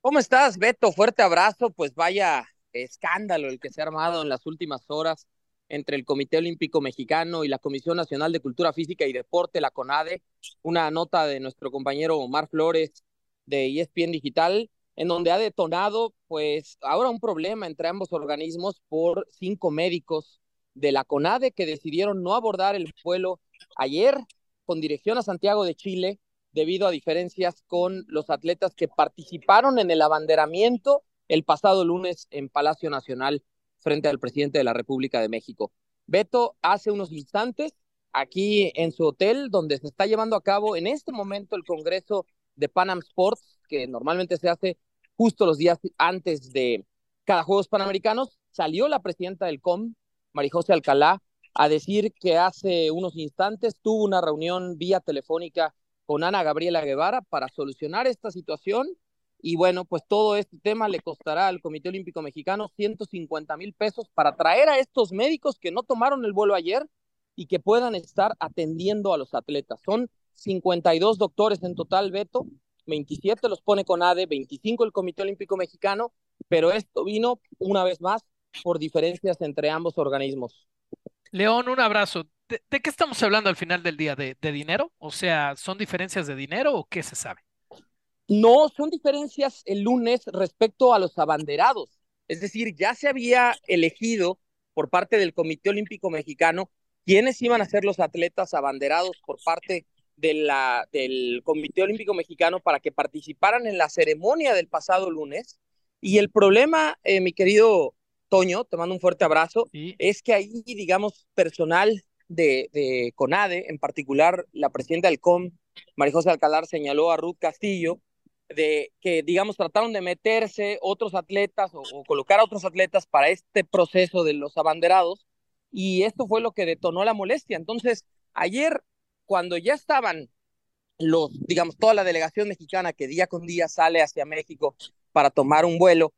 ¿Cómo estás, Beto? Fuerte abrazo. Pues vaya escándalo el que se ha armado en las últimas horas entre el Comité Olímpico Mexicano y la Comisión Nacional de Cultura Física y Deporte, la CONADE. Una nota de nuestro compañero Omar Flores de ESPN Digital, en donde ha detonado, pues, ahora un problema entre ambos organismos por cinco médicos de la CONADE que decidieron no abordar el vuelo ayer con dirección a Santiago de Chile debido a diferencias con los atletas que participaron en el abanderamiento el pasado lunes en Palacio Nacional frente al presidente de la República de México. Beto, hace unos instantes, aquí en su hotel, donde se está llevando a cabo en este momento el Congreso de Panam Sports, que normalmente se hace justo los días antes de cada Juegos Panamericanos, salió la presidenta del COM, Marijose Alcalá, a decir que hace unos instantes tuvo una reunión vía telefónica con Ana Gabriela Guevara para solucionar esta situación. Y bueno, pues todo este tema le costará al Comité Olímpico Mexicano 150 mil pesos para traer a estos médicos que no tomaron el vuelo ayer y que puedan estar atendiendo a los atletas. Son 52 doctores en total, Beto, 27 los pone con ADE, 25 el Comité Olímpico Mexicano, pero esto vino una vez más por diferencias entre ambos organismos. León, un abrazo. ¿De, qué estamos hablando al final del día? ¿De, dinero? O sea, ¿son diferencias de dinero o qué se sabe? No, son diferencias el lunes respecto a los abanderados. Es decir, ya se había elegido por parte del Comité Olímpico Mexicano quiénes iban a ser los atletas abanderados por parte del Comité Olímpico Mexicano para que participaran en la ceremonia del pasado lunes. Y el problema, eh, mi querido Toño, te mando un fuerte abrazo, es que ahí, digamos, personal de, de, CONADE, en particular la presidenta del COM, Marijosa Alcalar, señaló a Ruth Castillo de que, digamos, trataron de meterse otros atletas o, o, colocar a otros atletas para este proceso de los abanderados, y esto fue lo que detonó la molestia. Entonces, ayer, cuando ya estaban los, digamos, toda la delegación mexicana que día con día sale hacia México para tomar un vuelo,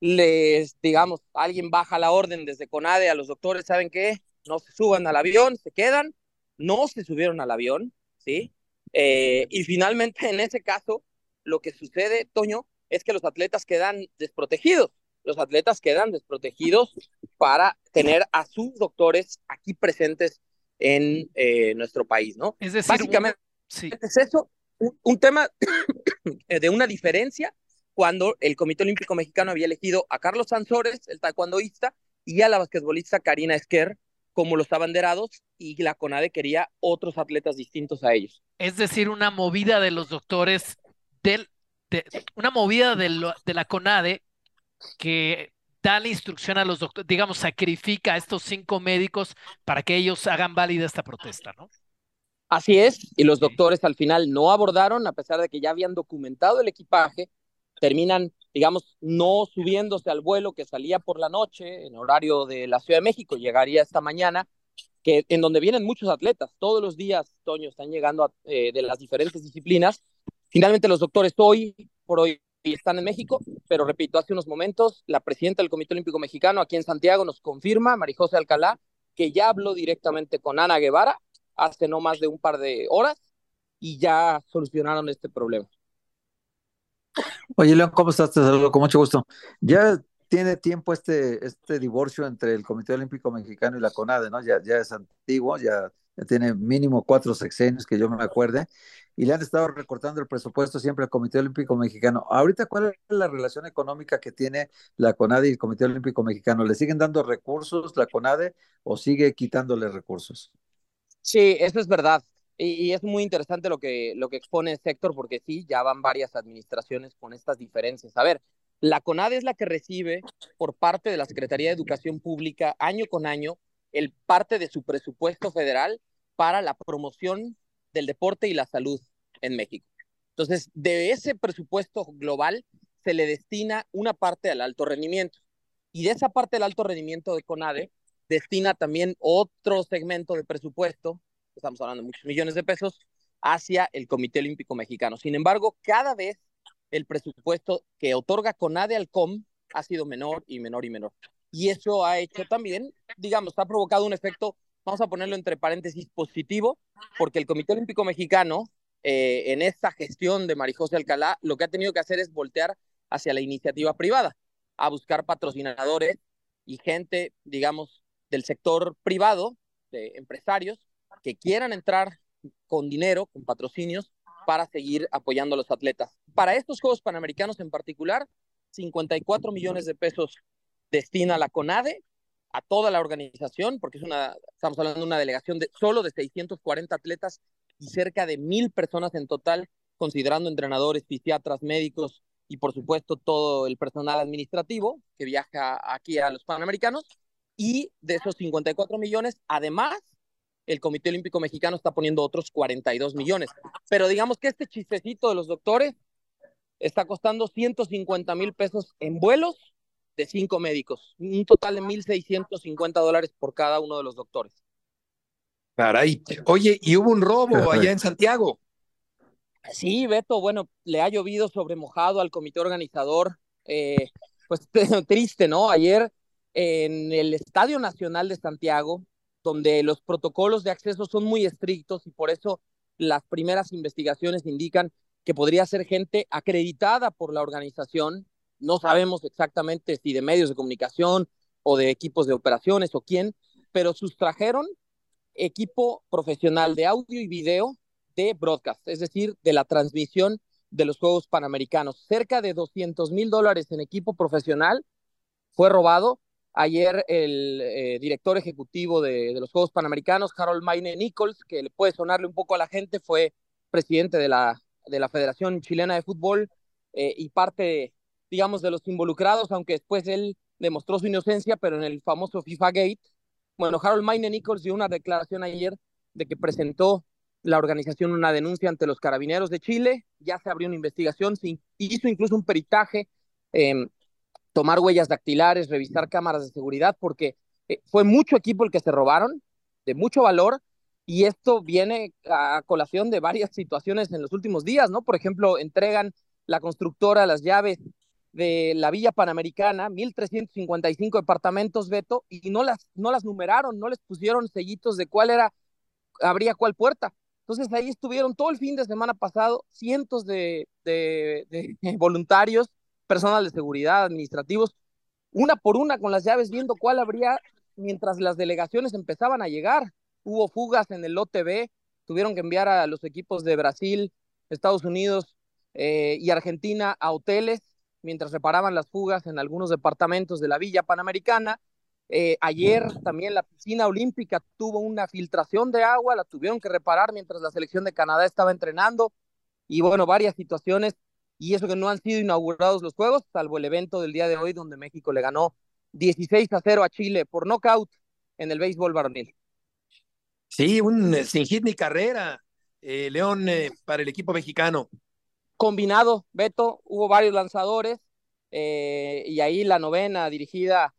les, digamos, alguien baja la orden desde CONADE a los doctores, ¿saben qué? No se suban al avión, se quedan, no se subieron al avión, ¿sí? Eh, y finalmente, en ese caso, lo que sucede, Toño, es que los atletas quedan desprotegidos. Los atletas quedan desprotegidos para tener a sus doctores aquí presentes en eh, nuestro país, ¿no? Es decir, básicamente sí. es eso, un, un tema de una diferencia cuando el Comité Olímpico Mexicano había elegido a Carlos Sansores, el taekwondoísta, y a la basquetbolista Karina Esquer como los abanderados, y la CONADE quería otros atletas distintos a ellos. Es decir, una movida de los doctores, del, de, una movida de, lo, de la CONADE que da la instrucción a los doctores, digamos, sacrifica a estos cinco médicos para que ellos hagan válida esta protesta, ¿no? Así es, y los doctores al final no abordaron, a pesar de que ya habían documentado el equipaje, terminan, digamos, no subiéndose al vuelo que salía por la noche en horario de la Ciudad de México, llegaría esta mañana, que en donde vienen muchos atletas, todos los días, Toño, están llegando eh, de las diferentes disciplinas. Finalmente los doctores hoy por hoy están en México, pero repito, hace unos momentos la presidenta del Comité Olímpico Mexicano aquí en Santiago nos confirma, Marijose Alcalá, que ya habló directamente con Ana Guevara hace no más de un par de horas y ya solucionaron este problema. Oye, León, ¿cómo estás? Te saludo con mucho gusto. Ya tiene tiempo este, este divorcio entre el Comité Olímpico Mexicano y la CONADE, ¿no? Ya, ya es antiguo, ya tiene mínimo cuatro sexenios que yo me acuerde, y le han estado recortando el presupuesto siempre al Comité Olímpico Mexicano. Ahorita, ¿cuál es la relación económica que tiene la CONADE y el Comité Olímpico Mexicano? ¿Le siguen dando recursos la CONADE o sigue quitándole recursos? Sí, eso es verdad. Y, es muy interesante lo que, lo que expone Sector, porque sí, ya van varias administraciones con estas diferencias. A ver, la CONADE es la que recibe por parte de la Secretaría de Educación Pública año con año el parte de su presupuesto federal para la promoción del deporte y la salud en México. Entonces, de ese presupuesto global se le destina una parte al alto rendimiento. Y de esa parte del alto rendimiento de CONADE, destina también otro segmento de presupuesto estamos hablando de muchos millones de pesos, hacia el Comité Olímpico Mexicano. Sin embargo, cada vez el presupuesto que otorga CONADE al COM ha sido menor y menor y menor. Y eso ha hecho también, digamos, ha provocado un efecto, vamos a ponerlo entre paréntesis, positivo, porque el Comité Olímpico Mexicano, eh, en esta gestión de Marijose Alcalá, lo que ha tenido que hacer es voltear hacia la iniciativa privada, a buscar patrocinadores y gente, digamos, del sector privado, de empresarios, quieran entrar con dinero, con patrocinios, para seguir apoyando a los atletas. Para estos Juegos Panamericanos en particular, 54 millones de pesos destina la CONADE a toda la organización, porque es una, estamos hablando de una delegación de solo de 640 atletas y cerca de mil personas en total, considerando entrenadores, fisiatras, médicos y por supuesto todo el personal administrativo que viaja aquí a los Panamericanos. Y de esos 54 millones, además, el Comité Olímpico Mexicano está poniendo otros 42 millones. Pero digamos que este chistecito de los doctores está costando 150 mil pesos en vuelos de cinco médicos, un total de 1.650 dólares por cada uno de los doctores. Caray, oye, y hubo un robo allá en Santiago. Sí, Beto, bueno, le ha llovido sobre mojado al comité organizador. Eh, pues triste, ¿no? Ayer en el Estadio Nacional de Santiago, donde los protocolos de acceso son muy estrictos y por eso las primeras investigaciones indican que podría ser gente acreditada por la organización. No sabemos exactamente si de medios de comunicación o de equipos de operaciones o quién, pero sustrajeron equipo profesional de audio y video de broadcast, es decir, de la transmisión de los Juegos Panamericanos. Cerca de 200 mil dólares en equipo profesional fue robado Ayer el eh, director ejecutivo de, los Juegos Panamericanos, Harold Maine Nichols, que le puede sonarle un poco a la gente, fue presidente de la, de la Federación Chilena de Fútbol eh, y parte, digamos, de los involucrados, aunque después él demostró su inocencia, pero en el famoso FIFA Gate. Bueno, Harold Maine Nichols dio una declaración ayer de que presentó la organización una denuncia ante los carabineros de Chile, ya se abrió una investigación, se hizo incluso un peritaje em, tomar huellas dactilares, revisar cámaras de seguridad, porque eh, fue mucho equipo el que se robaron, de mucho valor, y esto viene a colación de varias situaciones en los últimos días, ¿no? Por ejemplo, entregan la constructora las llaves de la Villa Panamericana, 1.355 departamentos, Beto, y no las, no las numeraron, no les pusieron sellitos de cuál era, habría cuál puerta. Entonces ahí estuvieron todo el fin de semana pasado cientos de, de voluntarios personal de seguridad, administrativos, una por una con las llaves, viendo cuál habría mientras las delegaciones empezaban a llegar. Hubo fugas en el lote B, tuvieron que enviar a los equipos de Brasil, Estados Unidos eh, y Argentina a hoteles mientras reparaban las fugas en algunos departamentos de la Villa Panamericana. Eh, ayer también la piscina olímpica tuvo una filtración de agua, la tuvieron que reparar mientras la selección de Canadá estaba entrenando. Y bueno, varias situaciones y eso que no han sido inaugurados los juegos, salvo el evento del día de hoy donde México le ganó 16 a 0 a Chile por nocaut en el béisbol varonil. Sí, un eh, sin hit ni carrera, eh, León, eh, para el equipo mexicano. Combinado, Beto, hubo varios lanzadores y ahí la novena dirigida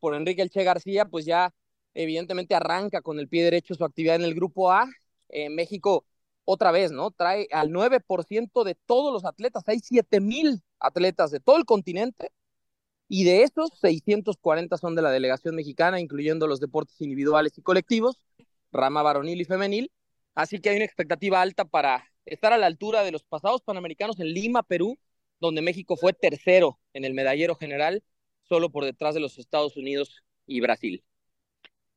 por Enrique Elche García, pues ya evidentemente arranca con el pie derecho su actividad en el grupo A. México otra vez, ¿no? Trae al 9% de todos los atletas. Hay 7 mil atletas de todo el continente y de esos 640 son de la delegación mexicana, incluyendo los deportes individuales y colectivos, rama varonil y femenil. Así que hay una expectativa alta para estar a la altura de los pasados panamericanos en Lima, Perú, donde México fue tercero en el medallero general, solo por detrás de los Estados Unidos y Brasil.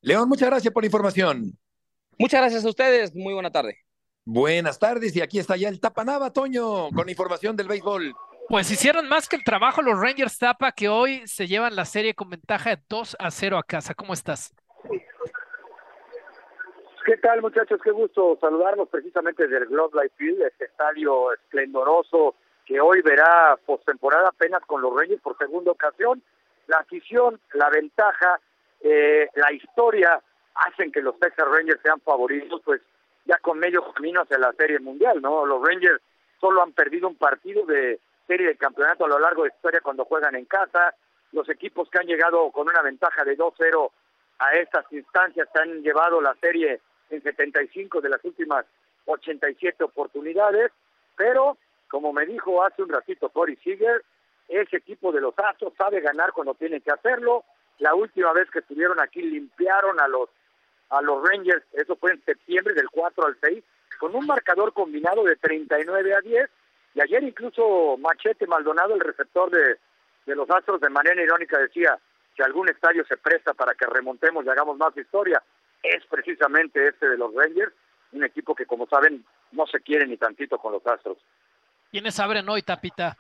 León, muchas gracias por la información. Muchas gracias a ustedes, muy buena tarde. Buenas tardes, y aquí está ya el Tapanaba, Toño, con información del béisbol. Pues hicieron más que el trabajo los Rangers Tapa, que hoy se llevan la serie con ventaja de 2 a 0 a casa. ¿Cómo estás? ¿Qué tal, muchachos? Qué gusto saludarnos precisamente del Globe Life Field, este estadio esplendoroso que hoy verá postemporada apenas con los Rangers por segunda ocasión. La afición, la ventaja, eh, la historia hacen que los Texas Rangers sean favoritos, pues ya con medio camino hacia la Serie Mundial, ¿no? Los Rangers solo han perdido un partido de serie de campeonato a lo largo de la historia cuando juegan en casa. Los equipos que han llegado con una ventaja de 2-0 a estas instancias han llevado la serie en 75 de las últimas 87 oportunidades, pero como me dijo hace un ratito Corey Seager, ese equipo de los Astros sabe ganar cuando tiene que hacerlo. La última vez que estuvieron aquí limpiaron a los a los Rangers, eso fue en septiembre del 4 al 6, con un marcador combinado de 39 a 10 y ayer incluso Machete Maldonado, el receptor de, de los Astros, de manera irónica decía que algún estadio se presta para que remontemos y hagamos más historia. Es precisamente este de los Rangers, un equipo que como saben no se quiere ni tantito con los Astros. ¿Quiénes abren hoy, Tapita?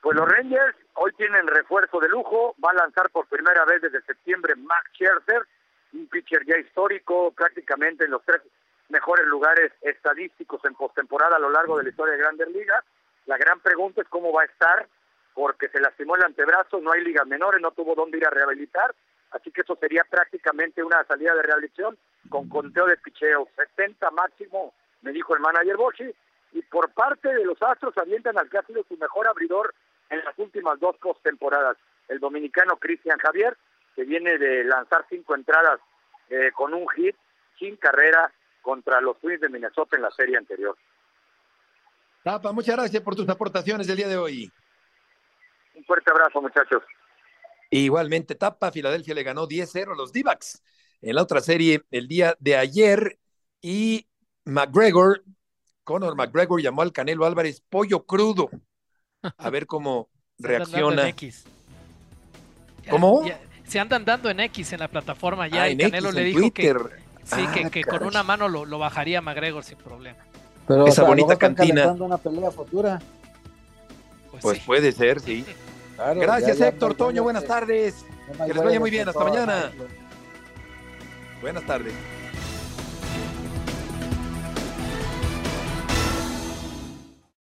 Pues los Rangers hoy tienen refuerzo de lujo, va a lanzar por primera vez desde septiembre Max Scherzer, un pitcher ya histórico, prácticamente en los tres mejores lugares estadísticos en postemporada a lo largo de la historia de Grandes Ligas. La gran pregunta es cómo va a estar, porque se lastimó el antebrazo, no hay ligas menores, no tuvo dónde ir a rehabilitar, así que eso sería prácticamente una salida de rehabilitación con conteo de picheo, 70 máximo, me dijo el manager Boshi, y por parte de los Astros avientan al que ha sido su mejor abridor en las últimas dos postemporadas, el dominicano Cristian Javier, que viene de lanzar cinco entradas eh, con un hit, sin carrera, contra los Twins de Minnesota en la serie anterior. Tapa, muchas gracias por tus aportaciones del día de hoy. Un fuerte abrazo, muchachos. Igualmente, Tapa, Filadelfia le ganó 10-0 a los d en la otra serie el día de ayer y McGregor, Conor McGregor llamó al Canelo Álvarez pollo crudo. A ver cómo reacciona. ¿Cómo? Se andan dando en X en la plataforma ya. Ah, y Canelo le dijo que Sí, que, ah, que con una mano lo, lo, bajaría McGregor sin problema. Pero, Esa bonita cantina. una pelea futura. Pues, pues puede ser, sí. Gracias, Héctor, Toño, buenas tardes. Que les vaya muy bien, hasta mañana. Buenas tardes.